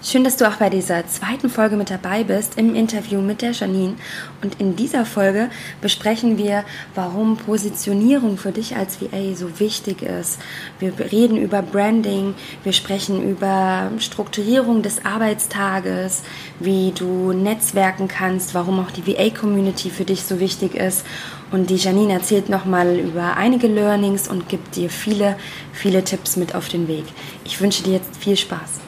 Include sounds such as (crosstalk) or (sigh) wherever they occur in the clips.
Schön, dass du auch bei dieser zweiten Folge mit dabei bist im Interview mit der Janine. Und in dieser Folge besprechen wir, warum Positionierung für dich als VA so wichtig ist. Wir reden über Branding, wir sprechen über Strukturierung des Arbeitstages, wie du netzwerken kannst, warum auch die VA-Community für dich so wichtig ist. Und die Janine erzählt nochmal über einige Learnings und gibt dir viele, viele Tipps mit auf den Weg. Ich wünsche dir jetzt viel Spaß.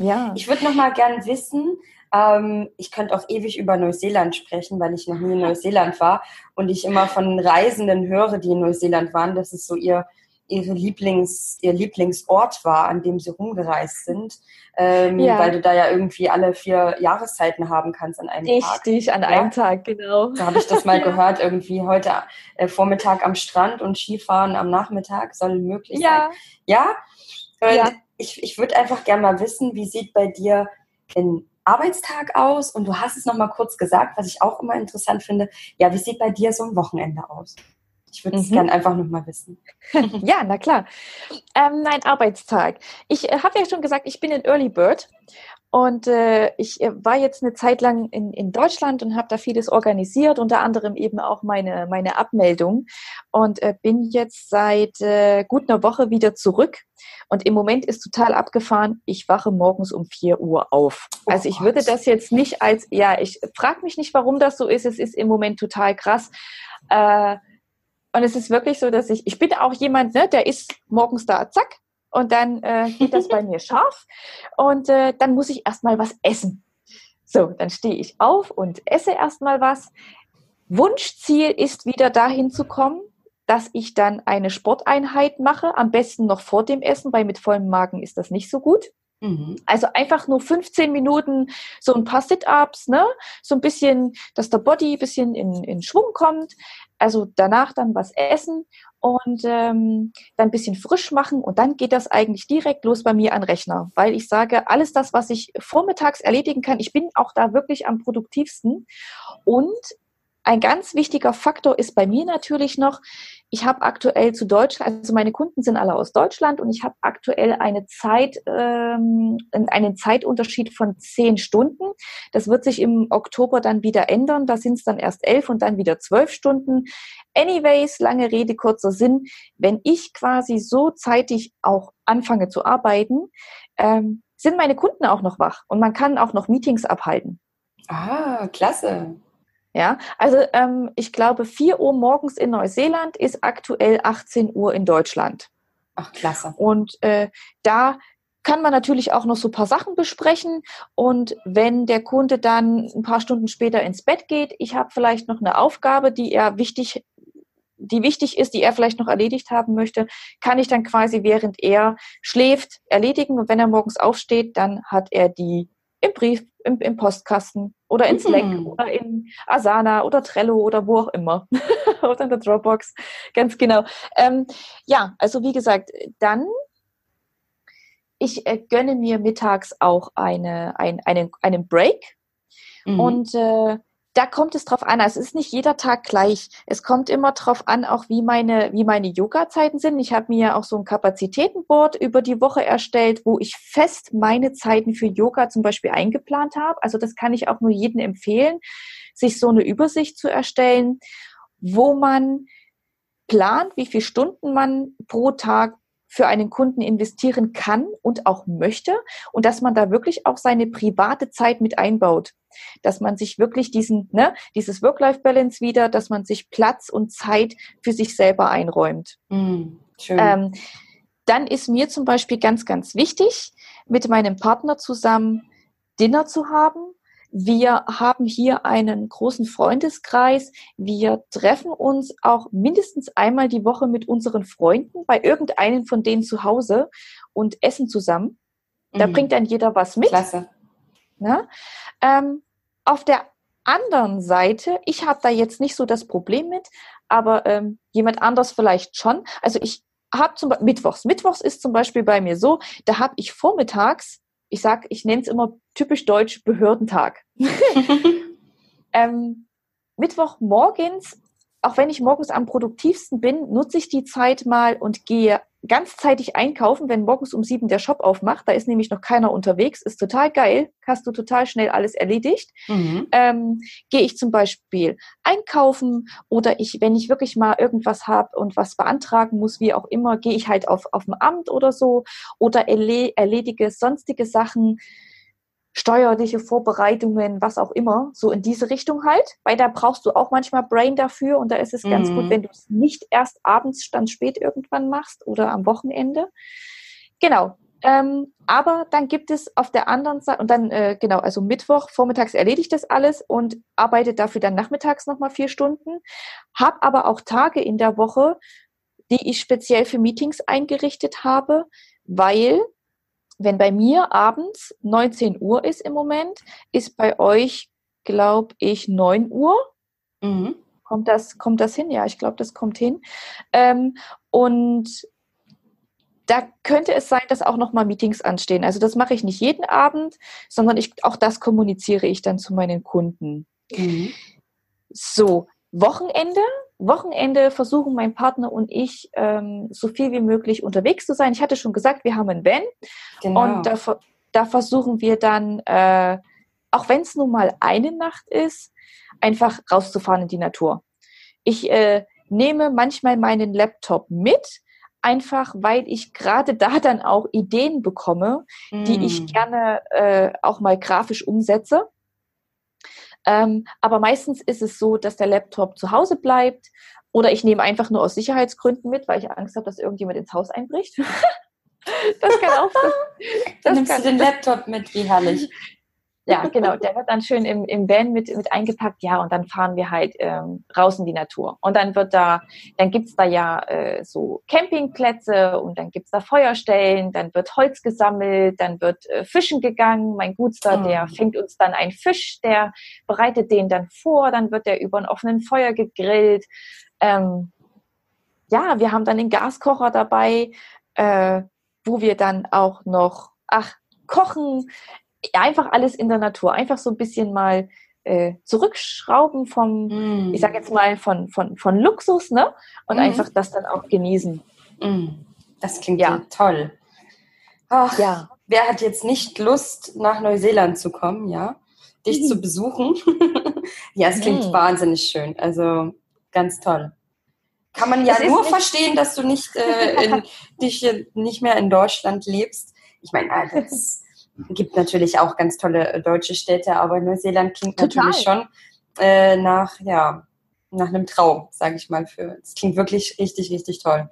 Ja. Ich würde noch mal gern wissen, ähm, ich könnte auch ewig über Neuseeland sprechen, weil ich noch nie in Neuseeland war und ich immer von Reisenden höre, die in Neuseeland waren, dass es so ihr ihre Lieblings, ihr Lieblingsort war, an dem sie rumgereist sind, ähm, ja. weil du da ja irgendwie alle vier Jahreszeiten haben kannst an einem Richtig, Tag. Richtig, an ja? einem Tag, genau. So habe ich das mal (laughs) gehört, irgendwie heute äh, Vormittag am Strand und Skifahren am Nachmittag soll möglich ja. sein. Ja? Und ja ich, ich würde einfach gerne mal wissen, wie sieht bei dir ein Arbeitstag aus? Und du hast es noch mal kurz gesagt, was ich auch immer interessant finde. Ja, wie sieht bei dir so ein Wochenende aus? Ich würde es mhm. gerne einfach noch mal wissen. (laughs) ja, na klar. Ähm, mein Arbeitstag. Ich äh, habe ja schon gesagt, ich bin ein Early Bird und äh, ich äh, war jetzt eine Zeit lang in, in Deutschland und habe da vieles organisiert, unter anderem eben auch meine, meine Abmeldung. Und äh, bin jetzt seit äh, gut einer Woche wieder zurück. Und im Moment ist total abgefahren, ich wache morgens um 4 Uhr auf. Oh also ich würde das jetzt nicht als, ja, ich frage mich nicht, warum das so ist. Es ist im Moment total krass. Äh, und es ist wirklich so, dass ich, ich bin auch jemand, ne, der ist morgens da, zack, und dann äh, geht das bei mir (laughs) scharf und äh, dann muss ich erstmal was essen. So, dann stehe ich auf und esse erstmal was. Wunschziel ist wieder dahin zu kommen, dass ich dann eine Sporteinheit mache, am besten noch vor dem Essen, weil mit vollem Magen ist das nicht so gut. Mhm. Also einfach nur 15 Minuten so ein paar Sit-ups, ne? So ein bisschen, dass der Body ein bisschen in, in Schwung kommt. Also danach dann was essen und ähm, dann ein bisschen frisch machen und dann geht das eigentlich direkt los bei mir an Rechner, weil ich sage, alles das, was ich vormittags erledigen kann, ich bin auch da wirklich am produktivsten und ein ganz wichtiger Faktor ist bei mir natürlich noch, ich habe aktuell zu Deutschland, also meine Kunden sind alle aus Deutschland und ich habe aktuell eine Zeit, ähm, einen Zeitunterschied von zehn Stunden. Das wird sich im Oktober dann wieder ändern. Da sind es dann erst elf und dann wieder zwölf Stunden. Anyways, lange Rede, kurzer Sinn. Wenn ich quasi so zeitig auch anfange zu arbeiten, ähm, sind meine Kunden auch noch wach und man kann auch noch Meetings abhalten. Ah, klasse. Ja, also ähm, ich glaube, 4 Uhr morgens in Neuseeland ist aktuell 18 Uhr in Deutschland. Ach, klasse. Und äh, da kann man natürlich auch noch so ein paar Sachen besprechen. Und wenn der Kunde dann ein paar Stunden später ins Bett geht, ich habe vielleicht noch eine Aufgabe, die er wichtig, die wichtig ist, die er vielleicht noch erledigt haben möchte, kann ich dann quasi während er schläft erledigen. Und wenn er morgens aufsteht, dann hat er die im Brief, im, im Postkasten oder in Slack mhm. oder in Asana oder Trello oder wo auch immer. (laughs) oder in der Dropbox. Ganz genau. Ähm, ja, also wie gesagt, dann ich äh, gönne mir mittags auch eine, ein, einen, einen Break. Mhm. Und äh, da kommt es drauf an. Also es ist nicht jeder Tag gleich. Es kommt immer drauf an, auch wie meine, wie meine Yoga-Zeiten sind. Ich habe mir ja auch so ein Kapazitätenboard über die Woche erstellt, wo ich fest meine Zeiten für Yoga zum Beispiel eingeplant habe. Also das kann ich auch nur jedem empfehlen, sich so eine Übersicht zu erstellen, wo man plant, wie viele Stunden man pro Tag für einen Kunden investieren kann und auch möchte und dass man da wirklich auch seine private Zeit mit einbaut, dass man sich wirklich diesen, ne, dieses Work-Life-Balance wieder, dass man sich Platz und Zeit für sich selber einräumt. Mm, schön. Ähm, dann ist mir zum Beispiel ganz, ganz wichtig, mit meinem Partner zusammen Dinner zu haben. Wir haben hier einen großen Freundeskreis. Wir treffen uns auch mindestens einmal die Woche mit unseren Freunden bei irgendeinem von denen zu Hause und essen zusammen. Da mhm. bringt dann jeder was mit. Klasse. Na? Ähm, auf der anderen Seite, ich habe da jetzt nicht so das Problem mit, aber ähm, jemand anders vielleicht schon. Also ich habe zum Beispiel Mittwochs. Mittwochs ist zum Beispiel bei mir so, da habe ich vormittags, ich sag, ich nenne es immer typisch deutsch Behördentag. (laughs) ähm, Mittwoch morgens, auch wenn ich morgens am produktivsten bin, nutze ich die Zeit mal und gehe ganzzeitig einkaufen, wenn morgens um sieben der Shop aufmacht. Da ist nämlich noch keiner unterwegs. Ist total geil. Hast du total schnell alles erledigt. Mhm. Ähm, Gehe ich zum Beispiel einkaufen oder ich, wenn ich wirklich mal irgendwas habe und was beantragen muss, wie auch immer, gehe ich halt auf, auf dem Amt oder so oder erledige sonstige Sachen steuerliche Vorbereitungen, was auch immer, so in diese Richtung halt, weil da brauchst du auch manchmal Brain dafür und da ist es ganz mhm. gut, wenn du es nicht erst abends dann spät irgendwann machst oder am Wochenende. Genau. Ähm, aber dann gibt es auf der anderen Seite, und dann, äh, genau, also Mittwoch, vormittags erledige ich das alles und arbeite dafür dann nachmittags nochmal vier Stunden, habe aber auch Tage in der Woche, die ich speziell für Meetings eingerichtet habe, weil wenn bei mir abends 19 Uhr ist im Moment, ist bei euch, glaube ich, 9 Uhr. Mhm. Kommt, das, kommt das hin? Ja, ich glaube, das kommt hin. Ähm, und da könnte es sein, dass auch nochmal Meetings anstehen. Also das mache ich nicht jeden Abend, sondern ich, auch das kommuniziere ich dann zu meinen Kunden. Mhm. So, Wochenende Wochenende versuchen mein Partner und ich ähm, so viel wie möglich unterwegs zu sein. Ich hatte schon gesagt, wir haben einen Van genau. und da, da, versuchen wir dann, äh, auch wenn es nun mal eine Nacht ist, einfach rauszufahren in die Natur. Ich äh, nehme manchmal meinen Laptop mit, einfach weil ich gerade da dann auch Ideen bekomme, mm. die ich mm. gerne äh, auch mal grafisch umsetze. Ähm, aber meistens ist es so, dass der Laptop zu Hause bleibt oder ich nehme einfach nur aus Sicherheitsgründen mit, weil ich Angst habe, dass irgendjemand ins Haus einbricht. (laughs) das kann auch. (laughs) Das, das Nimmst kann, du den Laptop mit, wie herrlich. Ja, genau. Der wird dann schön im, im Van mit, mit eingepackt. Ja, und dann fahren wir halt ähm, raus in die Natur. Und dann wird da, dann gibt's da ja äh, so Campingplätze und dann gibt's da Feuerstellen, dann wird Holz gesammelt, dann wird äh, fischen gegangen. Mein Gutster, mhm. der fängt uns dann einen Fisch, der bereitet den dann vor, dann wird der über einen offenen Feuer gegrillt. Ähm, ja, wir haben dann den Gaskocher dabei, äh, wo wir dann auch noch, ach, kochen, einfach alles in der Natur, einfach so ein bisschen mal äh, zurückschrauben vom, mm. ich sag jetzt mal, von, von, von Luxus, ne? Und mm. einfach das dann auch genießen. Mm. Das klingt ja toll. Ach, ja. Wer hat jetzt nicht Lust, nach Neuseeland zu kommen, ja? Dich zu besuchen? (laughs) ja, es klingt mm. wahnsinnig schön. Also ganz toll. Kann man ja nur verstehen, dass du nicht, äh, in, (laughs) dich nicht mehr in Deutschland lebst. Ich meine, das (laughs) gibt natürlich auch ganz tolle äh, deutsche Städte, aber Neuseeland klingt Total. natürlich schon äh, nach, ja, nach einem Traum, sage ich mal. es klingt wirklich richtig, richtig toll.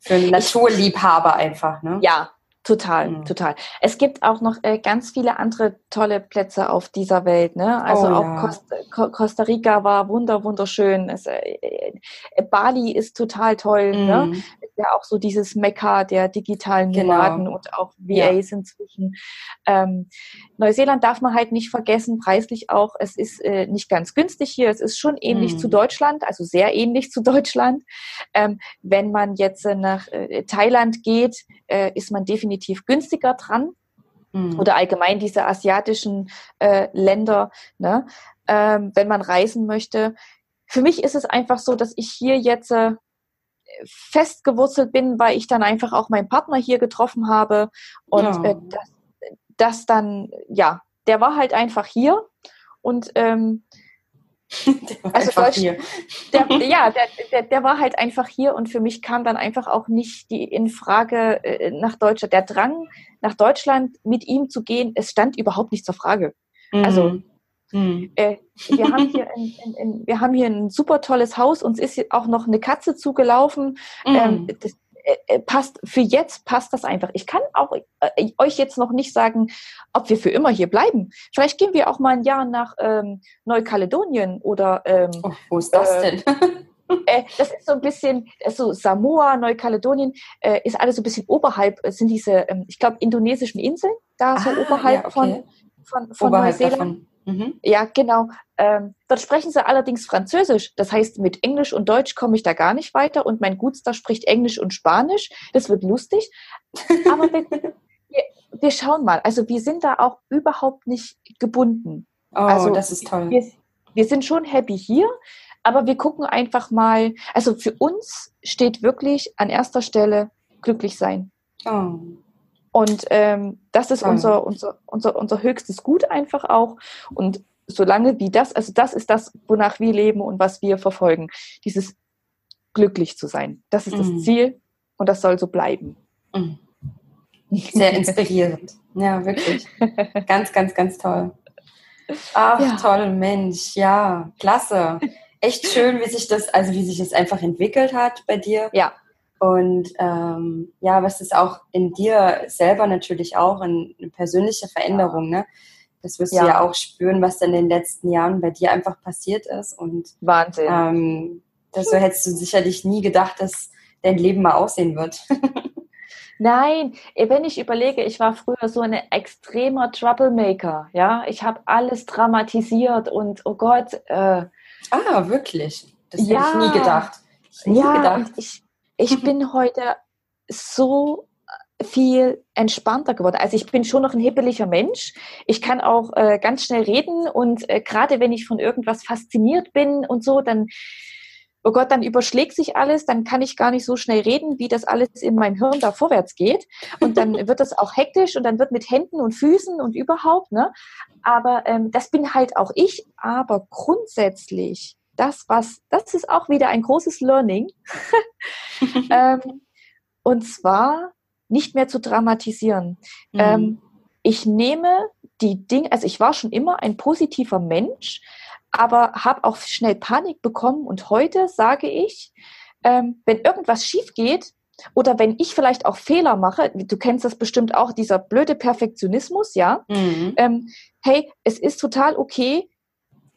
Für einen Naturliebhaber einfach, ne? Ja, Total, mhm. total. Es gibt auch noch äh, ganz viele andere tolle Plätze auf dieser Welt. Ne? Also oh, auch ja. Costa, Costa, Rica war wunder wunderschön. Es, äh, äh, Bali ist total toll. Ne? Mhm. Ne? ja auch so dieses Mekka der digitalen genau. Nomaden genau. und auch VAs ja. inzwischen. Ähm, Neuseeland darf man halt nicht vergessen, preislich auch. Es ist äh, nicht ganz günstig hier. Es ist schon ähnlich mhm. zu Deutschland, also sehr ähnlich zu Deutschland. Ähm, wenn man jetzt äh, nach äh, Thailand geht, ist man definitiv günstiger dran. Mhm. Oder allgemein diese asiatischen äh, Länder, ne? ähm, wenn man reisen möchte. Für mich ist es einfach so, dass ich hier jetzt äh, festgewurzelt bin, weil ich dann einfach auch meinen Partner hier getroffen habe und ja. äh, das, das, dann, ja, der war halt einfach hier und ähm, (laughs) also Deutsch, hier. Der, (laughs) ja, der, der, der war halt einfach hier und für mich kam dann einfach auch nicht die in Frage äh, nach Deutschland. Der Drang nach Deutschland mit ihm zu gehen, es stand überhaupt nicht zur Frage. Also mhm. Mhm. Äh, wir, haben hier ein, ein, ein, wir haben hier ein super tolles Haus, uns ist auch noch eine Katze zugelaufen. Mhm. Ähm, das, passt, für jetzt passt das einfach. Ich kann auch äh, euch jetzt noch nicht sagen, ob wir für immer hier bleiben. Vielleicht gehen wir auch mal ein Jahr nach ähm, Neukaledonien oder ähm, oh, wo ist das denn? (laughs) äh, das ist so ein bisschen, so Samoa, Neukaledonien, äh, ist alles so ein bisschen oberhalb, sind diese, ähm, ich glaube, indonesischen Inseln, da so ah, oberhalb ja, okay. von, von, von Neuseeland. Mhm. Ja, genau. Ähm, dort sprechen sie allerdings Französisch. Das heißt, mit Englisch und Deutsch komme ich da gar nicht weiter und mein Gutster spricht Englisch und Spanisch. Das wird lustig. (laughs) Aber wir, wir, wir, schauen mal. Also wir sind da auch überhaupt nicht gebunden. Oh, also, das ist toll. Wir, wir sind schon happy hier, aber wir gucken einfach mal. Also für uns steht wirklich an erster Stelle glücklich sein. Oh. Und ähm, das ist unser, unser, unser, unser höchstes Gut einfach auch. Und solange wie das, also das ist das, wonach wir leben und was wir verfolgen. Dieses glücklich zu sein. Das ist mhm. das Ziel und das soll so bleiben. Mhm. Sehr inspirierend. ja, wirklich. (laughs) Ganz, ganz, ganz toll. Ach, ja. toll, Mensch. Ja, klasse. Echt schön, wie sich das, also wie sich das einfach entwickelt hat bei dir. Ja. Und ähm, ja, was ist auch in dir selber natürlich auch eine persönliche Veränderung, ne? Das wirst ja. du ja auch spüren, was in den letzten Jahren bei dir einfach passiert ist. Und Wahnsinn. Ähm, so hättest du sicherlich nie gedacht, dass dein Leben mal aussehen wird. (laughs) Nein, wenn ich überlege, ich war früher so ein extremer Troublemaker. Ja, ich habe alles dramatisiert und oh Gott. Äh, ah, wirklich? Das ja, hätte ich nie gedacht. Ich nie ja, gedacht. ich, ich bin heute so viel entspannter geworden. Also ich bin schon noch ein hippeliger Mensch. Ich kann auch äh, ganz schnell reden und äh, gerade wenn ich von irgendwas fasziniert bin und so, dann oh Gott, dann überschlägt sich alles, dann kann ich gar nicht so schnell reden, wie das alles in meinem Hirn da vorwärts geht. Und dann (laughs) wird das auch hektisch und dann wird mit Händen und Füßen und überhaupt, ne? Aber ähm, das bin halt auch ich. Aber grundsätzlich das, was, das ist auch wieder ein großes Learning. (laughs) ähm, und zwar nicht mehr zu dramatisieren. Mhm. Ähm, ich nehme die Dinge, also ich war schon immer ein positiver Mensch, aber habe auch schnell Panik bekommen und heute sage ich, ähm, wenn irgendwas schief geht oder wenn ich vielleicht auch Fehler mache, du kennst das bestimmt auch, dieser blöde Perfektionismus, ja, mhm. ähm, hey, es ist total okay,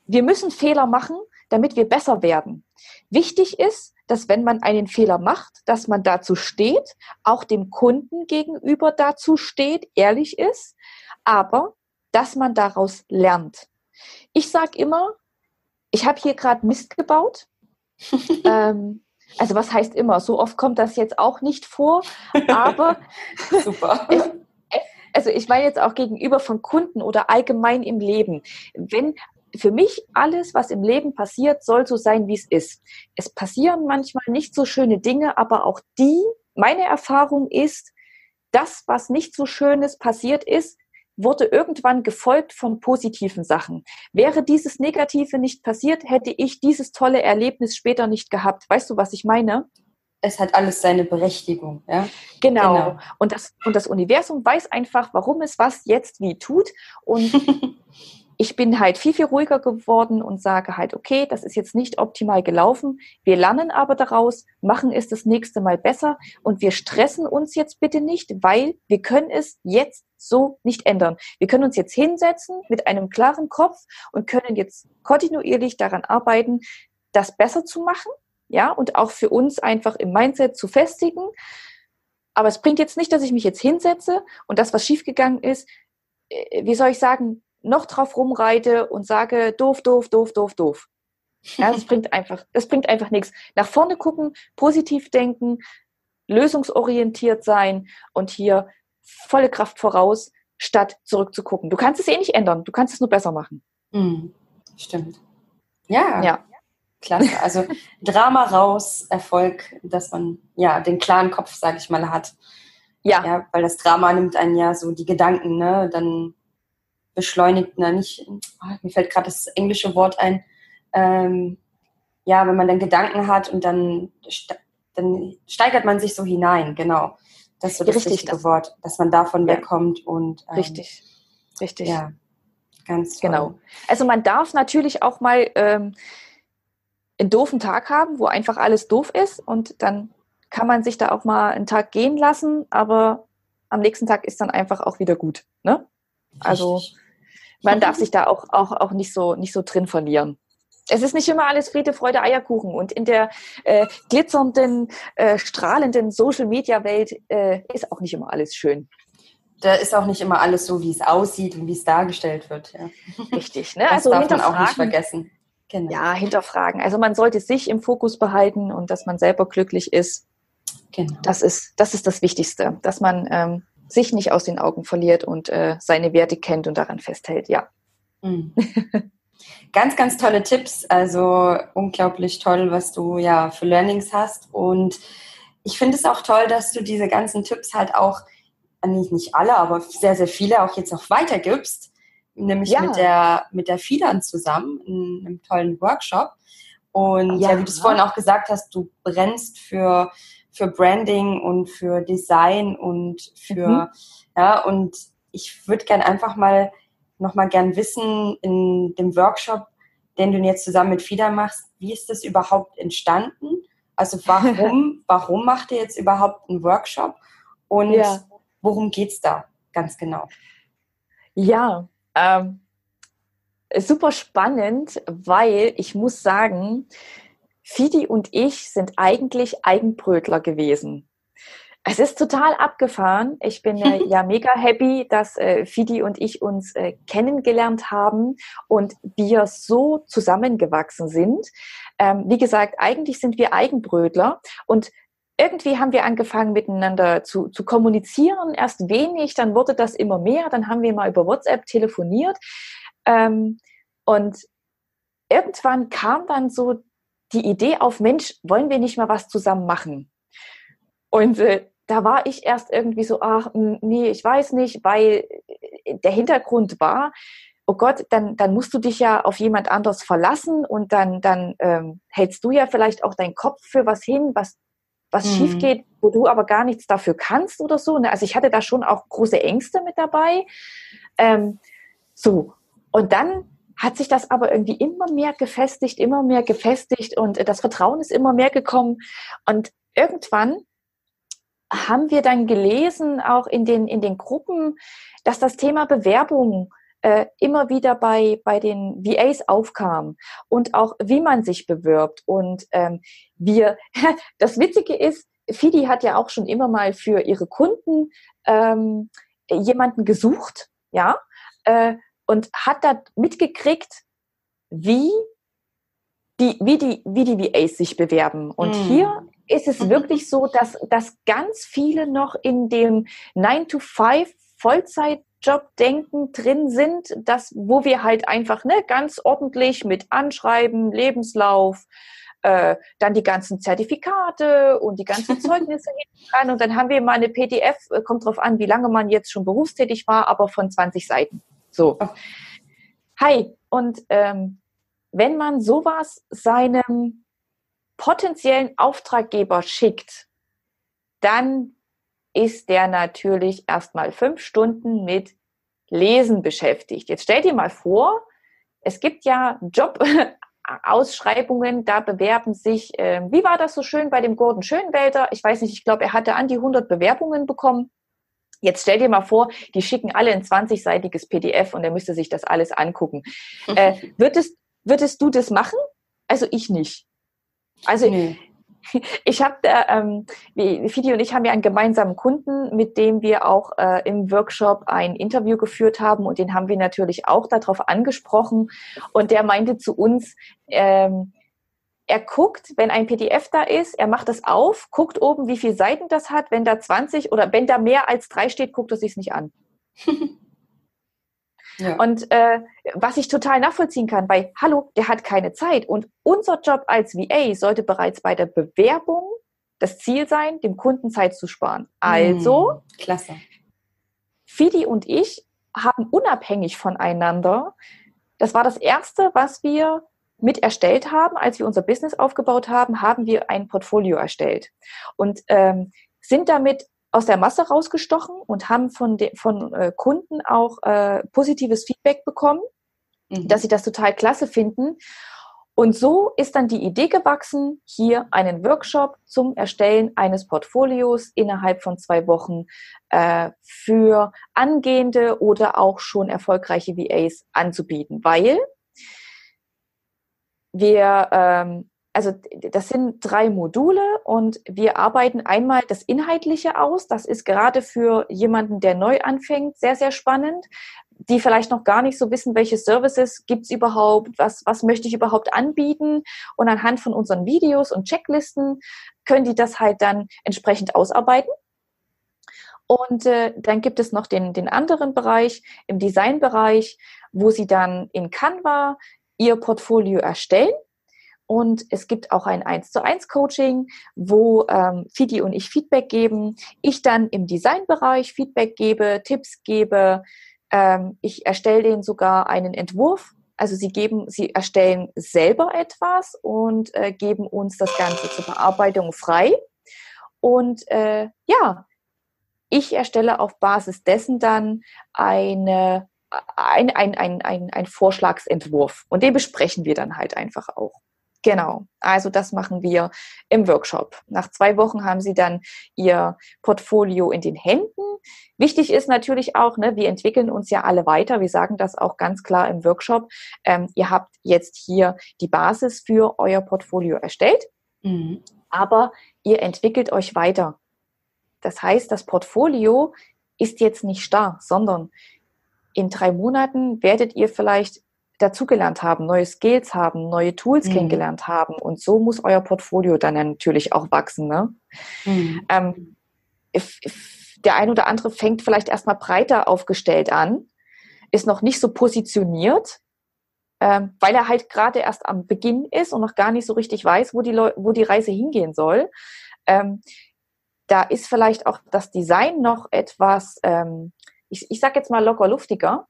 wir müssen Fehler machen, damit wir besser werden. Wichtig ist, dass wenn man einen Fehler macht, dass man dazu steht, auch dem Kunden gegenüber dazu steht, ehrlich ist, aber dass man daraus lernt. Ich sage immer, ich habe hier gerade Mist gebaut. (laughs) ähm, also was heißt immer? So oft kommt das jetzt auch nicht vor, aber (laughs) super. (laughs) also ich meine jetzt auch gegenüber von Kunden oder allgemein im Leben. Wenn für mich alles, was im Leben passiert, soll so sein, wie es ist. Es passieren manchmal nicht so schöne Dinge, aber auch die, meine Erfahrung ist, das, was nicht so schönes passiert ist, wurde irgendwann gefolgt von positiven Sachen. Wäre dieses Negative nicht passiert, hätte ich dieses tolle Erlebnis später nicht gehabt. Weißt du, was ich meine? Es hat alles seine Berechtigung, ja. Genau. genau. Und das, und das Universum weiß einfach, warum es was jetzt wie tut. Und (laughs) ich bin halt viel, viel ruhiger geworden und sage halt, okay, das ist jetzt nicht optimal gelaufen. Wir lernen aber daraus, machen es das nächste Mal besser und wir stressen uns jetzt bitte nicht, weil wir können es jetzt so nicht ändern. Wir können uns jetzt hinsetzen mit einem klaren Kopf und können jetzt kontinuierlich daran arbeiten, das besser zu machen, ja, und auch für uns einfach im Mindset zu festigen. Aber es bringt jetzt nicht, dass ich mich jetzt hinsetze und das, was schiefgegangen ist, äh, wie soll ich sagen, noch drauf rumreite und sage, doof, doof, doof, doof, doof. Ja, das (laughs) bringt einfach, das bringt einfach nichts. Nach vorne gucken, positiv denken, lösungsorientiert sein und hier volle Kraft voraus, statt zurückzugucken. Du kannst es eh nicht ändern, du kannst es nur besser machen. Mhm. Stimmt. Ja. Ja. Klasse. Also Drama raus, Erfolg, dass man ja den klaren Kopf, sage ich mal, hat. Ja. ja. Weil das Drama nimmt einen ja so die Gedanken, ne? Dann beschleunigt, na nicht, ah, mir fällt gerade das englische Wort ein, ähm, ja, wenn man dann Gedanken hat und dann, dann steigert man sich so hinein, genau. Das ist so das Richtig, richtige das, Wort, dass man davon ja. wegkommt und ähm, Richtig, richtig. Ja, ganz toll. Genau. Also man darf natürlich auch mal ähm, einen doofen Tag haben, wo einfach alles doof ist und dann kann man sich da auch mal einen Tag gehen lassen, aber am nächsten Tag ist dann einfach auch wieder gut. Ne? Also man darf sich da auch, auch, auch nicht, so, nicht so drin verlieren. Es ist nicht immer alles Friede, Freude, Eierkuchen. Und in der äh, glitzernden, äh, strahlenden Social-Media-Welt äh, ist auch nicht immer alles schön. Da ist auch nicht immer alles so, wie es aussieht und wie es dargestellt wird. Ja. Richtig. Ne? Das also darf man auch nicht vergessen. Genau. Ja, hinterfragen. Also man sollte sich im Fokus behalten und dass man selber glücklich ist. Genau. Das ist das, ist das Wichtigste, dass man ähm, sich nicht aus den Augen verliert und äh, seine Werte kennt und daran festhält. Ja. Mhm. (laughs) ganz, ganz tolle Tipps. Also unglaublich toll, was du ja für Learnings hast. Und ich finde es auch toll, dass du diese ganzen Tipps halt auch, äh, nicht, nicht alle, aber sehr, sehr viele auch jetzt auch weitergibst. Nämlich ja. mit der, mit der Fidan zusammen in einem tollen Workshop. Und ja, ja wie du es vorhin auch gesagt hast, du brennst für, für Branding und für Design und für, mhm. ja, und ich würde gern einfach mal nochmal gern wissen in dem Workshop, den du jetzt zusammen mit FIDA machst, wie ist das überhaupt entstanden? Also warum, (laughs) warum macht ihr jetzt überhaupt einen Workshop und ja. worum geht es da ganz genau? Ja, ähm, super spannend, weil ich muss sagen, Fidi und ich sind eigentlich Eigenbrötler gewesen. Es ist total abgefahren. Ich bin äh, (laughs) ja mega happy, dass äh, Fidi und ich uns äh, kennengelernt haben und wir so zusammengewachsen sind. Ähm, wie gesagt, eigentlich sind wir Eigenbrötler und irgendwie haben wir angefangen miteinander zu, zu kommunizieren. Erst wenig, dann wurde das immer mehr. Dann haben wir mal über WhatsApp telefoniert. Ähm, und irgendwann kam dann so die Idee auf, Mensch, wollen wir nicht mal was zusammen machen? Und äh, da war ich erst irgendwie so, ach, nee, ich weiß nicht, weil äh, der Hintergrund war, oh Gott, dann, dann musst du dich ja auf jemand anderes verlassen und dann, dann ähm, hältst du ja vielleicht auch deinen Kopf für was hin, was, was mhm. schief geht, wo du aber gar nichts dafür kannst oder so. Ne? Also ich hatte da schon auch große Ängste mit dabei. Ähm, so, und dann hat sich das aber irgendwie immer mehr gefestigt, immer mehr gefestigt und das Vertrauen ist immer mehr gekommen. Und irgendwann haben wir dann gelesen, auch in den, in den Gruppen, dass das Thema Bewerbung äh, immer wieder bei, bei den VAs aufkam und auch wie man sich bewirbt. Und ähm, wir, (laughs) das Witzige ist, Fidi hat ja auch schon immer mal für ihre Kunden ähm, jemanden gesucht, ja, äh, und hat da mitgekriegt, wie die, wie die, wie die VAs sich bewerben. Und mm. hier ist es mhm. wirklich so, dass, dass ganz viele noch in dem 9-to-5 Vollzeitjob denken drin sind, dass, wo wir halt einfach ne, ganz ordentlich mit Anschreiben, Lebenslauf, äh, dann die ganzen Zertifikate und die ganzen (laughs) Zeugnisse dran und dann haben wir mal eine PDF, äh, kommt drauf an, wie lange man jetzt schon berufstätig war, aber von 20 Seiten. So. Hi, und ähm, wenn man sowas seinem potenziellen Auftraggeber schickt, dann ist der natürlich erstmal fünf Stunden mit Lesen beschäftigt. Jetzt stell dir mal vor, es gibt ja Jobausschreibungen, da bewerben sich, äh, wie war das so schön bei dem Gordon Schönwälder? Ich weiß nicht, ich glaube, er hatte an die 100 Bewerbungen bekommen. Jetzt stell dir mal vor, die schicken alle ein 20-seitiges PDF und er müsste sich das alles angucken. Äh, (laughs) würdest, würdest du das machen? Also ich nicht. Also nee. ich habe, ähm, Fidi und ich haben ja einen gemeinsamen Kunden, mit dem wir auch äh, im Workshop ein Interview geführt haben und den haben wir natürlich auch darauf angesprochen und der meinte zu uns, ähm, er guckt, wenn ein PDF da ist, er macht das auf, guckt oben, wie viele Seiten das hat. Wenn da 20 oder wenn da mehr als drei steht, guckt er sich nicht an. (laughs) Ja. Und äh, was ich total nachvollziehen kann, bei Hallo, der hat keine Zeit. Und unser Job als VA sollte bereits bei der Bewerbung das Ziel sein, dem Kunden Zeit zu sparen. Also, mm, klasse. Fidi und ich haben unabhängig voneinander, das war das Erste, was wir mit erstellt haben, als wir unser Business aufgebaut haben, haben wir ein Portfolio erstellt und ähm, sind damit aus der Masse rausgestochen und haben von, de, von äh, Kunden auch äh, positives Feedback bekommen, mhm. dass sie das total klasse finden. Und so ist dann die Idee gewachsen, hier einen Workshop zum Erstellen eines Portfolios innerhalb von zwei Wochen äh, für angehende oder auch schon erfolgreiche VAs anzubieten, weil wir ähm, also das sind drei Module und wir arbeiten einmal das Inhaltliche aus. Das ist gerade für jemanden, der neu anfängt, sehr, sehr spannend, die vielleicht noch gar nicht so wissen, welche Services gibt's überhaupt, was, was möchte ich überhaupt anbieten. Und anhand von unseren Videos und Checklisten können die das halt dann entsprechend ausarbeiten. Und äh, dann gibt es noch den, den anderen Bereich, im Designbereich, wo sie dann in Canva ihr Portfolio erstellen und es gibt auch ein 1 zu 1 Coaching, wo ähm, Fidi und ich Feedback geben. Ich dann im Designbereich Feedback gebe, Tipps gebe. Ähm, ich erstelle denen sogar einen Entwurf. Also sie geben, sie erstellen selber etwas und äh, geben uns das Ganze zur Bearbeitung frei. Und äh, ja, ich erstelle auf Basis dessen dann eine, ein, ein, ein, ein, ein Vorschlagsentwurf. Und den besprechen wir dann halt einfach auch. Genau, also das machen wir im Workshop. Nach zwei Wochen haben Sie dann Ihr Portfolio in den Händen. Wichtig ist natürlich auch, ne, wir entwickeln uns ja alle weiter. Wir sagen das auch ganz klar im Workshop. Ähm, ihr habt jetzt hier die Basis für euer Portfolio erstellt, mhm. aber ihr entwickelt euch weiter. Das heißt, das Portfolio ist jetzt nicht starr, sondern in drei Monaten werdet ihr vielleicht dazugelernt haben, neue Skills haben, neue Tools mhm. kennengelernt haben. Und so muss euer Portfolio dann natürlich auch wachsen. Ne? Mhm. Ähm, if, if der ein oder andere fängt vielleicht erstmal breiter aufgestellt an, ist noch nicht so positioniert, ähm, weil er halt gerade erst am Beginn ist und noch gar nicht so richtig weiß, wo die, Leu wo die Reise hingehen soll. Ähm, da ist vielleicht auch das Design noch etwas, ähm, ich, ich sag jetzt mal locker luftiger.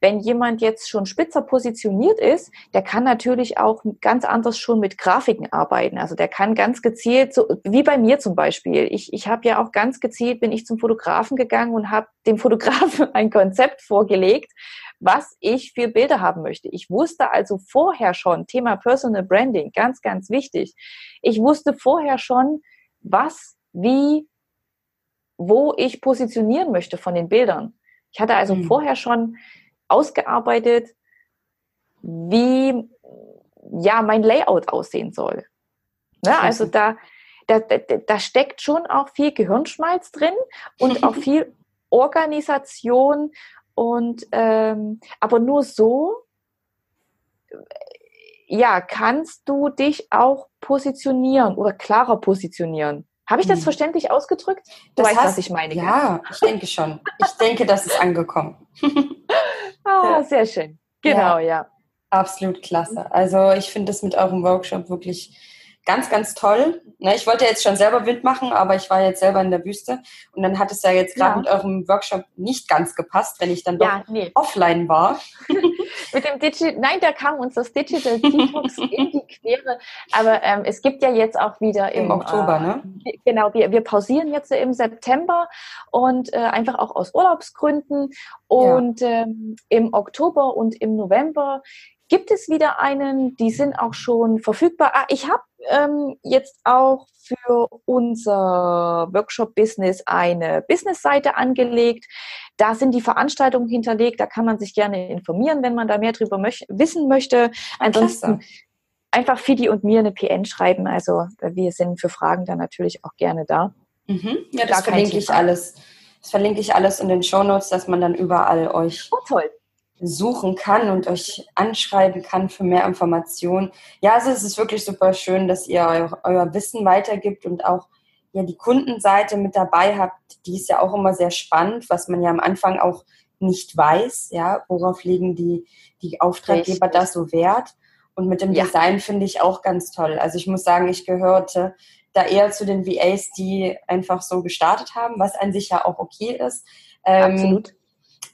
Wenn jemand jetzt schon spitzer positioniert ist, der kann natürlich auch ganz anders schon mit Grafiken arbeiten. Also der kann ganz gezielt, so, wie bei mir zum Beispiel. Ich, ich habe ja auch ganz gezielt, bin ich zum Fotografen gegangen und habe dem Fotografen (laughs) ein Konzept vorgelegt, was ich für Bilder haben möchte. Ich wusste also vorher schon, Thema Personal Branding, ganz, ganz wichtig. Ich wusste vorher schon, was, wie, wo ich positionieren möchte von den Bildern. Ich hatte also mhm. vorher schon ausgearbeitet, wie ja mein Layout aussehen soll. Ne? Also da, da, da steckt schon auch viel Gehirnschmalz drin und auch (laughs) viel Organisation und ähm, aber nur so ja kannst du dich auch positionieren oder klarer positionieren. Habe ich das hm. verständlich ausgedrückt? Du das weißt, heißt, was ich meine. Ja, ich denke schon. Ich denke, das ist angekommen. (laughs) ah, ja. sehr schön. Genau, ja. ja. Absolut klasse. Also ich finde das mit eurem Workshop wirklich ganz, ganz toll. Ne, ich wollte jetzt schon selber Wind machen, aber ich war jetzt selber in der Wüste und dann hat es ja jetzt gerade ja. mit eurem Workshop nicht ganz gepasst, wenn ich dann doch ja, nee. offline war. (laughs) mit dem Digital, nein, da kam uns das Digital Detox (laughs) in die Quere. Aber ähm, es gibt ja jetzt auch wieder im, im Oktober, äh, ne? Genau, wir, wir pausieren jetzt im September und äh, einfach auch aus Urlaubsgründen. Und ja. ähm, im Oktober und im November gibt es wieder einen, die sind auch schon verfügbar. Ah, ich habe ähm, jetzt auch für unser Workshop-Business eine Business-Seite angelegt. Da sind die Veranstaltungen hinterlegt. Da kann man sich gerne informieren, wenn man da mehr drüber möch wissen möchte. Ansonsten einfach Fidi und mir eine PN schreiben. Also wir sind für Fragen dann natürlich auch gerne da. Mhm. Ja, das verlinke ich alles. Das verlinke ich alles in den Show Notes, dass man dann überall euch oh, toll suchen kann und euch anschreiben kann für mehr Informationen. Ja, also es ist wirklich super schön, dass ihr euer, euer Wissen weitergibt und auch ja die Kundenseite mit dabei habt. Die ist ja auch immer sehr spannend, was man ja am Anfang auch nicht weiß, ja, worauf legen die, die Auftraggeber Richtig. da so Wert. Und mit dem ja. Design finde ich auch ganz toll. Also ich muss sagen, ich gehörte da eher zu den VAs, die einfach so gestartet haben, was an sich ja auch okay ist. Ähm, Absolut.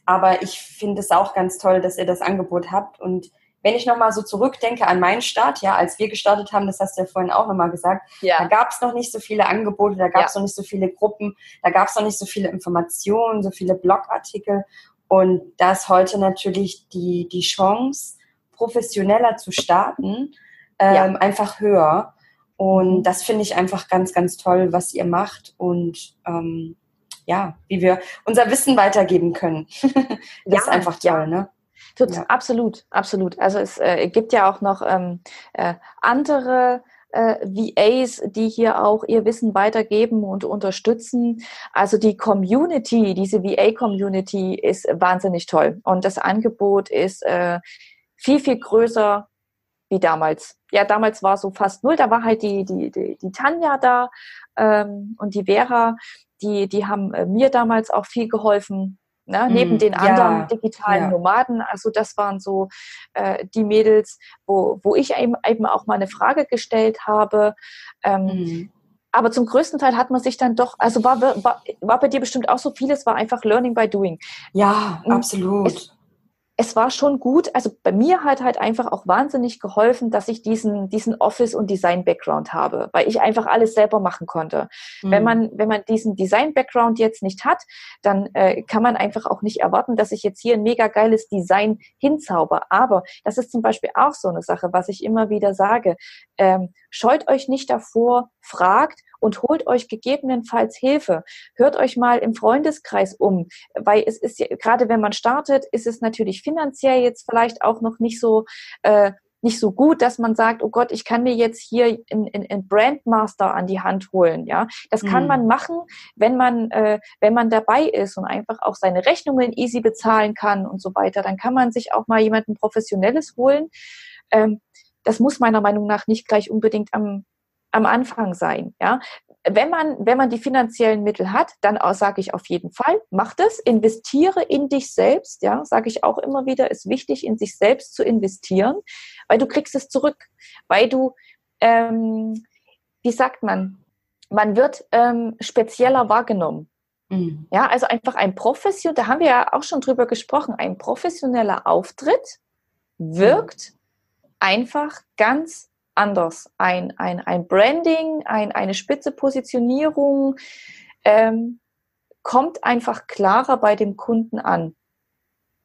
Aber ich finde es auch ganz toll, dass ihr das Angebot habt. Und wenn ich nochmal so zurückdenke an meinen Start, ja, als wir gestartet haben, das hast du ja vorhin auch nochmal gesagt, ja. da gab es noch nicht so viele Angebote, da gab es ja. noch nicht so viele Gruppen, da gab es noch nicht so viele Informationen, so viele Blogartikel. Und da ist heute natürlich die, die Chance, professioneller zu starten, ähm, ja. einfach höher. Und das finde ich einfach ganz, ganz toll, was ihr macht und ähm, ja, wie wir unser Wissen weitergeben können. (laughs) das ja, ist einfach toll, ne? Tut, ja. Absolut, absolut. Also es äh, gibt ja auch noch ähm, äh, andere äh, VAs, die hier auch ihr Wissen weitergeben und unterstützen. Also die Community, diese VA-Community ist wahnsinnig toll. Und das Angebot ist äh, viel, viel größer wie damals. Ja, damals war so fast null. Da war halt die, die, die, die Tanja da ähm, und die Vera, die, die haben äh, mir damals auch viel geholfen. Ne, mm, neben den anderen ja, digitalen ja. Nomaden. Also das waren so äh, die Mädels, wo, wo ich eben, eben auch mal eine Frage gestellt habe. Ähm, mm. Aber zum größten Teil hat man sich dann doch, also war, war, war bei dir bestimmt auch so vieles, war einfach Learning by Doing. Ja, absolut. Es, es war schon gut, also bei mir hat halt einfach auch wahnsinnig geholfen, dass ich diesen, diesen Office- und Design-Background habe, weil ich einfach alles selber machen konnte. Mhm. Wenn man, wenn man diesen Design-Background jetzt nicht hat, dann äh, kann man einfach auch nicht erwarten, dass ich jetzt hier ein mega geiles Design hinzauber. Aber das ist zum Beispiel auch so eine Sache, was ich immer wieder sage. Ähm, scheut euch nicht davor, fragt und holt euch gegebenenfalls Hilfe. Hört euch mal im Freundeskreis um, weil es ist ja, gerade wenn man startet, ist es natürlich finanziell jetzt vielleicht auch noch nicht so äh, nicht so gut, dass man sagt, oh Gott, ich kann mir jetzt hier einen Brandmaster an die Hand holen. Ja, das kann mhm. man machen, wenn man äh, wenn man dabei ist und einfach auch seine Rechnungen easy bezahlen kann und so weiter. Dann kann man sich auch mal jemanden professionelles holen. Ähm, das muss meiner Meinung nach nicht gleich unbedingt am am Anfang sein. Ja, wenn man wenn man die finanziellen Mittel hat, dann sage ich auf jeden Fall, mach das, investiere in dich selbst. Ja, sage ich auch immer wieder, ist wichtig, in sich selbst zu investieren, weil du kriegst es zurück, weil du ähm, wie sagt man, man wird ähm, spezieller wahrgenommen. Mhm. Ja, also einfach ein professionell, da haben wir ja auch schon drüber gesprochen, ein professioneller Auftritt wirkt mhm. einfach ganz anders. Ein, ein, ein Branding, ein, eine spitze Positionierung ähm, kommt einfach klarer bei dem Kunden an.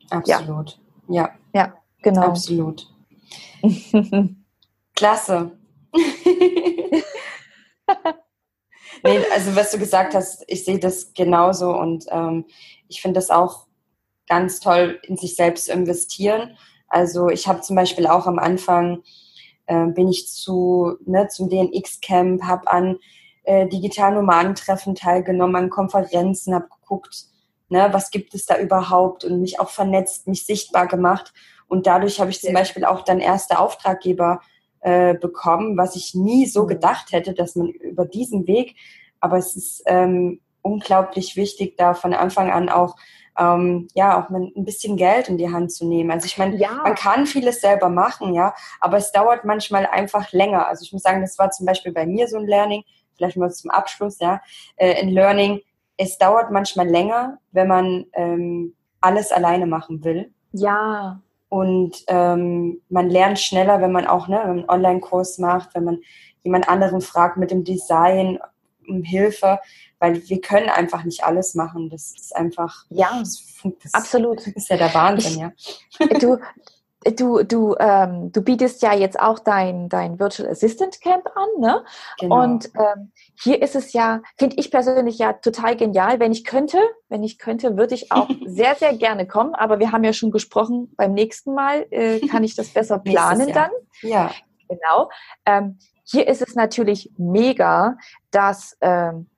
Absolut. Ja. Ja, genau. Absolut. (laughs) Klasse. (laughs) nee, also was du gesagt hast, ich sehe das genauso und ähm, ich finde das auch ganz toll, in sich selbst zu investieren. Also ich habe zum Beispiel auch am Anfang äh, bin ich zu, ne, zum DNX-Camp, habe an äh, digitalen Nomadentreffen teilgenommen, an Konferenzen, habe geguckt, ne, was gibt es da überhaupt und mich auch vernetzt, mich sichtbar gemacht. Und dadurch habe ich zum Beispiel auch dann erste Auftraggeber äh, bekommen, was ich nie so mhm. gedacht hätte, dass man über diesen Weg, aber es ist ähm, unglaublich wichtig, da von Anfang an auch ähm, ja auch ein bisschen Geld in die Hand zu nehmen. Also ich meine, ja. man kann vieles selber machen, ja, aber es dauert manchmal einfach länger. Also ich muss sagen, das war zum Beispiel bei mir so ein Learning, vielleicht mal zum Abschluss, ja, äh, ein Learning. Es dauert manchmal länger, wenn man ähm, alles alleine machen will. Ja. Und ähm, man lernt schneller, wenn man auch ne, einen Online-Kurs macht, wenn man jemand anderen fragt mit dem Design um Hilfe weil wir können einfach nicht alles machen. Das ist einfach. Ja, das, das absolut. Ist ja der Wahnsinn, ich, ja. (laughs) Du, du, du, ähm, du bietest ja jetzt auch dein, dein Virtual Assistant Camp an, ne? Genau. Und ähm, hier ist es ja, finde ich persönlich ja total genial. Wenn ich könnte, wenn ich könnte, würde ich auch (laughs) sehr, sehr gerne kommen. Aber wir haben ja schon gesprochen, beim nächsten Mal äh, kann ich das besser (laughs) planen dann. Ja. Genau. Ähm, hier ist es natürlich mega, dass ähm,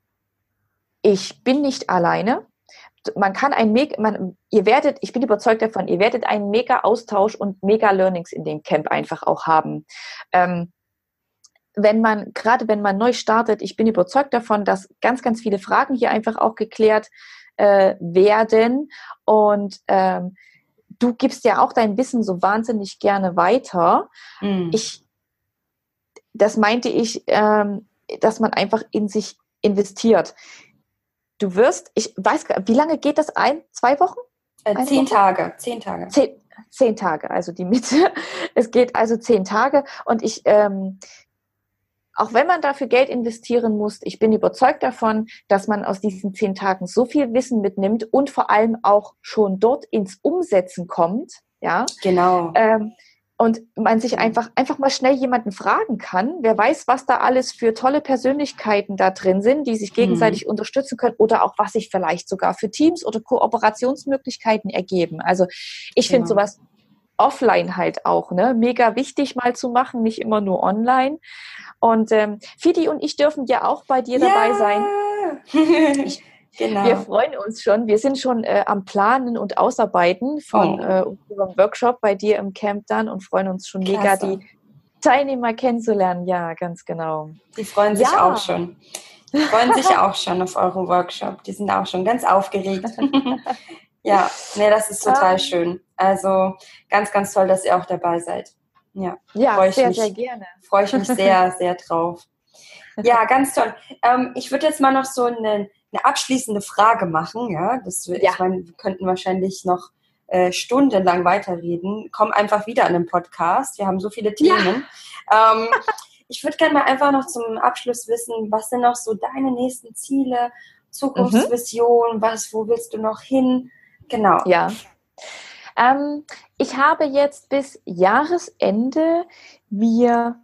ich bin nicht alleine. Man kann ein mega, man, ihr werdet, ich bin überzeugt davon, ihr werdet einen mega Austausch und mega Learnings in dem Camp einfach auch haben. Ähm, wenn man, gerade wenn man neu startet, ich bin überzeugt davon, dass ganz, ganz viele Fragen hier einfach auch geklärt äh, werden. Und ähm, du gibst ja auch dein Wissen so wahnsinnig gerne weiter. Mm. Ich, das meinte ich, ähm, dass man einfach in sich investiert. Du wirst, ich weiß, wie lange geht das ein? Zwei Wochen? Äh, zehn Woche? Tage. Zehn Tage. Zehn, zehn Tage, also die Mitte. (laughs) Es geht also zehn Tage und ich, ähm, auch wenn man dafür Geld investieren muss, ich bin überzeugt davon, dass man aus diesen zehn Tagen so viel Wissen mitnimmt und vor allem auch schon dort ins Umsetzen kommt. Ja, genau. Ähm, und man sich einfach, einfach mal schnell jemanden fragen kann. Wer weiß, was da alles für tolle Persönlichkeiten da drin sind, die sich gegenseitig mhm. unterstützen können oder auch was sich vielleicht sogar für Teams oder Kooperationsmöglichkeiten ergeben. Also ich finde genau. sowas offline halt auch, ne? Mega wichtig mal zu machen, nicht immer nur online. Und ähm, Fidi und ich dürfen ja auch bei dir ja. dabei sein. Ich, (laughs) Genau. Wir freuen uns schon. Wir sind schon äh, am Planen und Ausarbeiten von oh. äh, unserem Workshop bei dir im Camp dann und freuen uns schon Klasse. mega, die Teilnehmer kennenzulernen. Ja, ganz genau. Die freuen sich ja. auch schon. Die freuen sich auch schon auf euren Workshop. Die sind auch schon ganz aufgeregt. (laughs) ja, nee, das ist total um, schön. Also ganz, ganz toll, dass ihr auch dabei seid. Ja, ja freue ich sehr, mich, sehr gerne. Freue ich mich (laughs) sehr, sehr drauf. Ja, ganz toll. Ähm, ich würde jetzt mal noch so einen eine abschließende Frage machen. Ja, das, ja. ich meine, wir könnten wahrscheinlich noch äh, stundenlang weiterreden. Komm einfach wieder an den Podcast. Wir haben so viele Themen. Ja. Ähm, ich würde gerne mal einfach noch zum Abschluss wissen, was sind noch so deine nächsten Ziele, Zukunftsvision, mhm. was, wo willst du noch hin? Genau. Ja. Ähm, ich habe jetzt bis Jahresende mir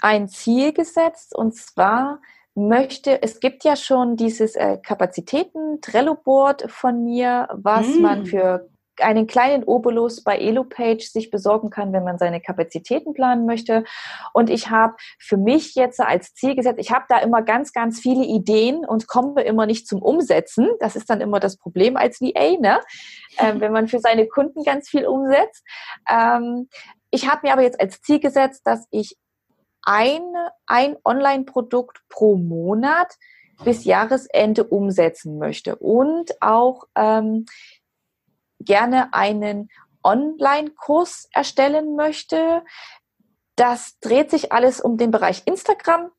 ein Ziel gesetzt und zwar möchte, es gibt ja schon dieses äh, Kapazitäten-Trello-Board von mir, was mm. man für einen kleinen Obolus bei EloPage sich besorgen kann, wenn man seine Kapazitäten planen möchte. Und ich habe für mich jetzt als Ziel gesetzt, ich habe da immer ganz, ganz viele Ideen und komme immer nicht zum Umsetzen. Das ist dann immer das Problem als VA, ne? Ähm, wenn man für seine Kunden ganz viel umsetzt. Ähm, ich habe mir aber jetzt als Ziel gesetzt, dass ich ein, ein Online-Produkt pro Monat bis Jahresende umsetzen möchte und auch ähm, gerne einen Online-Kurs erstellen möchte. Das dreht sich alles um den Bereich Instagram.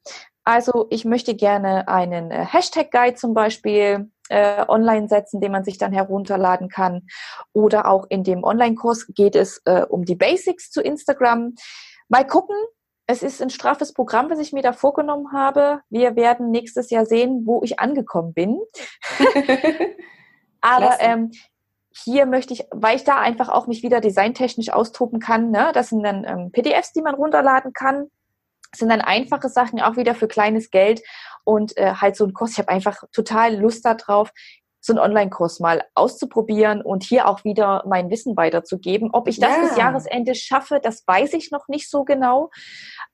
Also ich möchte gerne einen äh, Hashtag-Guide zum Beispiel äh, online setzen, den man sich dann herunterladen kann. Oder auch in dem Online-Kurs geht es äh, um die Basics zu Instagram. Mal gucken, es ist ein straffes Programm, was ich mir da vorgenommen habe. Wir werden nächstes Jahr sehen, wo ich angekommen bin. (laughs) Aber ähm, hier möchte ich, weil ich da einfach auch mich wieder designtechnisch austoben kann. Ne? Das sind dann ähm, PDFs, die man runterladen kann. Das sind dann einfache Sachen, auch wieder für kleines Geld und äh, halt so ein Kurs. Ich habe einfach total Lust darauf, so einen Online-Kurs mal auszuprobieren und hier auch wieder mein Wissen weiterzugeben. Ob ich das ja. bis Jahresende schaffe, das weiß ich noch nicht so genau.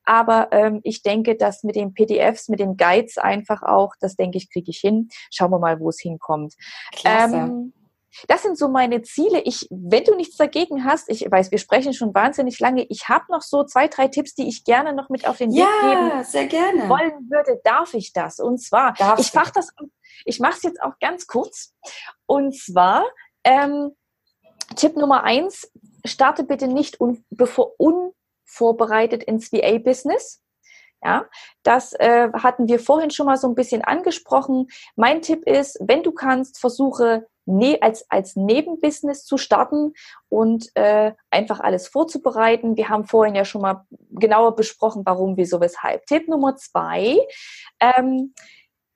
Aber ähm, ich denke, dass mit den PDFs, mit den Guides einfach auch, das denke ich, kriege ich hin. Schauen wir mal, wo es hinkommt. Klasse. Ähm, das sind so meine Ziele. Ich, wenn du nichts dagegen hast, ich weiß, wir sprechen schon wahnsinnig lange. Ich habe noch so zwei, drei Tipps, die ich gerne noch mit auf den Weg ja, geben sehr gerne. wollen würde. Darf ich das? Und zwar, Darfst ich mache das ich mache es jetzt auch ganz kurz. Und zwar, ähm, Tipp Nummer eins, starte bitte nicht un bevor unvorbereitet ins VA-Business. Ja, das äh, hatten wir vorhin schon mal so ein bisschen angesprochen. Mein Tipp ist, wenn du kannst, versuche ne als, als Nebenbusiness zu starten und äh, einfach alles vorzubereiten. Wir haben vorhin ja schon mal genauer besprochen, warum, wieso, weshalb. Tipp Nummer zwei, ähm,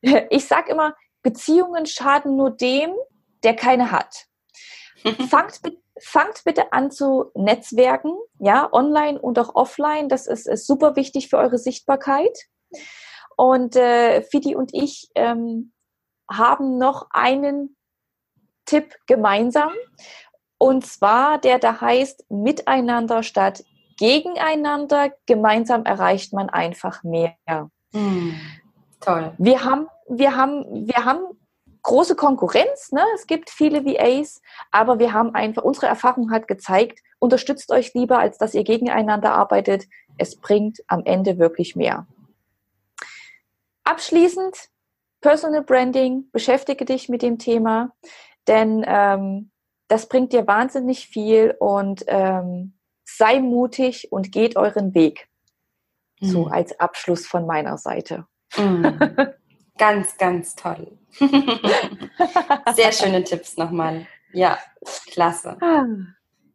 (laughs) ich sage immer, Beziehungen schaden nur dem, der keine hat. (laughs) fangt, fangt bitte an zu netzwerken, ja, online und auch offline. Das ist, ist super wichtig für eure Sichtbarkeit. Und äh, Fidi und ich ähm, haben noch einen Tipp gemeinsam. Und zwar, der da heißt, miteinander statt gegeneinander. Gemeinsam erreicht man einfach mehr. Mm, toll. Wir haben wir haben, wir haben große Konkurrenz, ne? es gibt viele VAs, aber wir haben einfach, unsere Erfahrung hat gezeigt, unterstützt euch lieber, als dass ihr gegeneinander arbeitet. Es bringt am Ende wirklich mehr. Abschließend, Personal Branding, beschäftige dich mit dem Thema, denn ähm, das bringt dir wahnsinnig viel und ähm, sei mutig und geht euren Weg. Mhm. So als Abschluss von meiner Seite. Mhm. (laughs) Ganz, ganz toll. (laughs) Sehr schöne Tipps nochmal. Ja, klasse. Ah.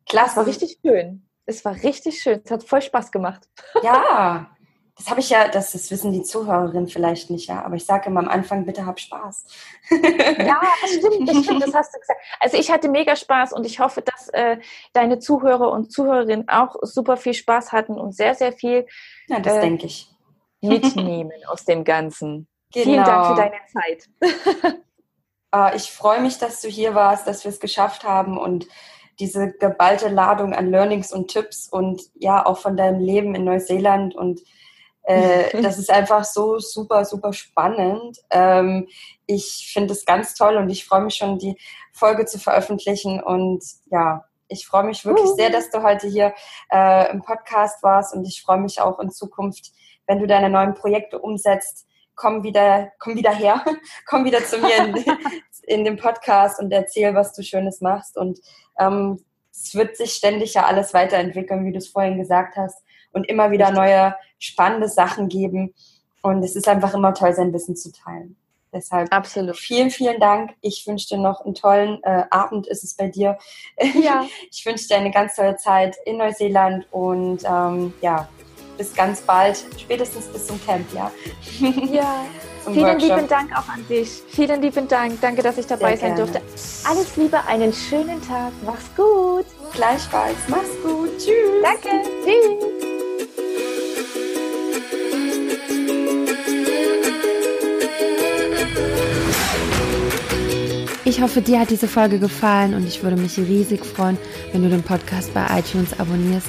Klasse. Es war richtig schön. Es war richtig schön. Es hat voll Spaß gemacht. (laughs) Ja, das habe ich ja, das, das wissen die Zuhörerinnen vielleicht nicht, ja, aber ich sage immer am Anfang, bitte hab Spaß. (laughs) ja, das stimmt, das stimmt, das hast du gesagt. Also ich hatte mega Spaß und ich hoffe, dass äh, deine Zuhörer und Zuhörerinnen auch super viel Spaß hatten und sehr, sehr viel ja, das äh, denke ich. mitnehmen aus dem Ganzen. Genau. Vielen Dank für deine Zeit. uh, (laughs) ich freue mich, dass du hier warst, dass wir es geschafft haben und diese geballte Ladung an Learnings und Tipps und ja, auch von deinem Leben in Neuseeland und äh, (laughs) das ist einfach so super, super spannend. Ähm, ich finde es ganz toll und ich freue mich schon, die Folge zu veröffentlichen. Und ja, ich freue mich wirklich sehr, dass du heute hier äh, im Podcast warst und ich freue mich auch in Zukunft, wenn du deine neuen Projekte umsetzt. Komm wieder, komm wieder her, (laughs) komm wieder zu mir in, (laughs) in den Podcast und erzähl, was du Schönes machst. Und ähm, es wird sich ständig ja alles weiterentwickeln, wie du es vorhin gesagt hast und immer wieder neue spannende Sachen geben. Und es ist einfach immer toll, sein Wissen zu teilen. Deshalb Absolut. vielen, vielen Dank. Ich wünsche dir noch einen tollen äh, Abend, ist es bei dir. Ja. (laughs) Ich wünsche dir eine ganz tolle Zeit in Neuseeland und ähm, ja, bis ganz bald, spätestens bis zum Camp, ja. Ja. (laughs) Vielen Workshop. lieben Dank auch an dich. Vielen lieben Dank. Danke, dass ich dabei Sehr sein gerne. durfte. Alles Liebe, einen schönen Tag. Mach's gut. Gleichfalls. Mach's gut. Tschüss. Danke. Tschüss. Ich hoffe, dir hat diese Folge gefallen und ich würde mich riesig freuen, wenn du den Podcast bei iTunes abonnierst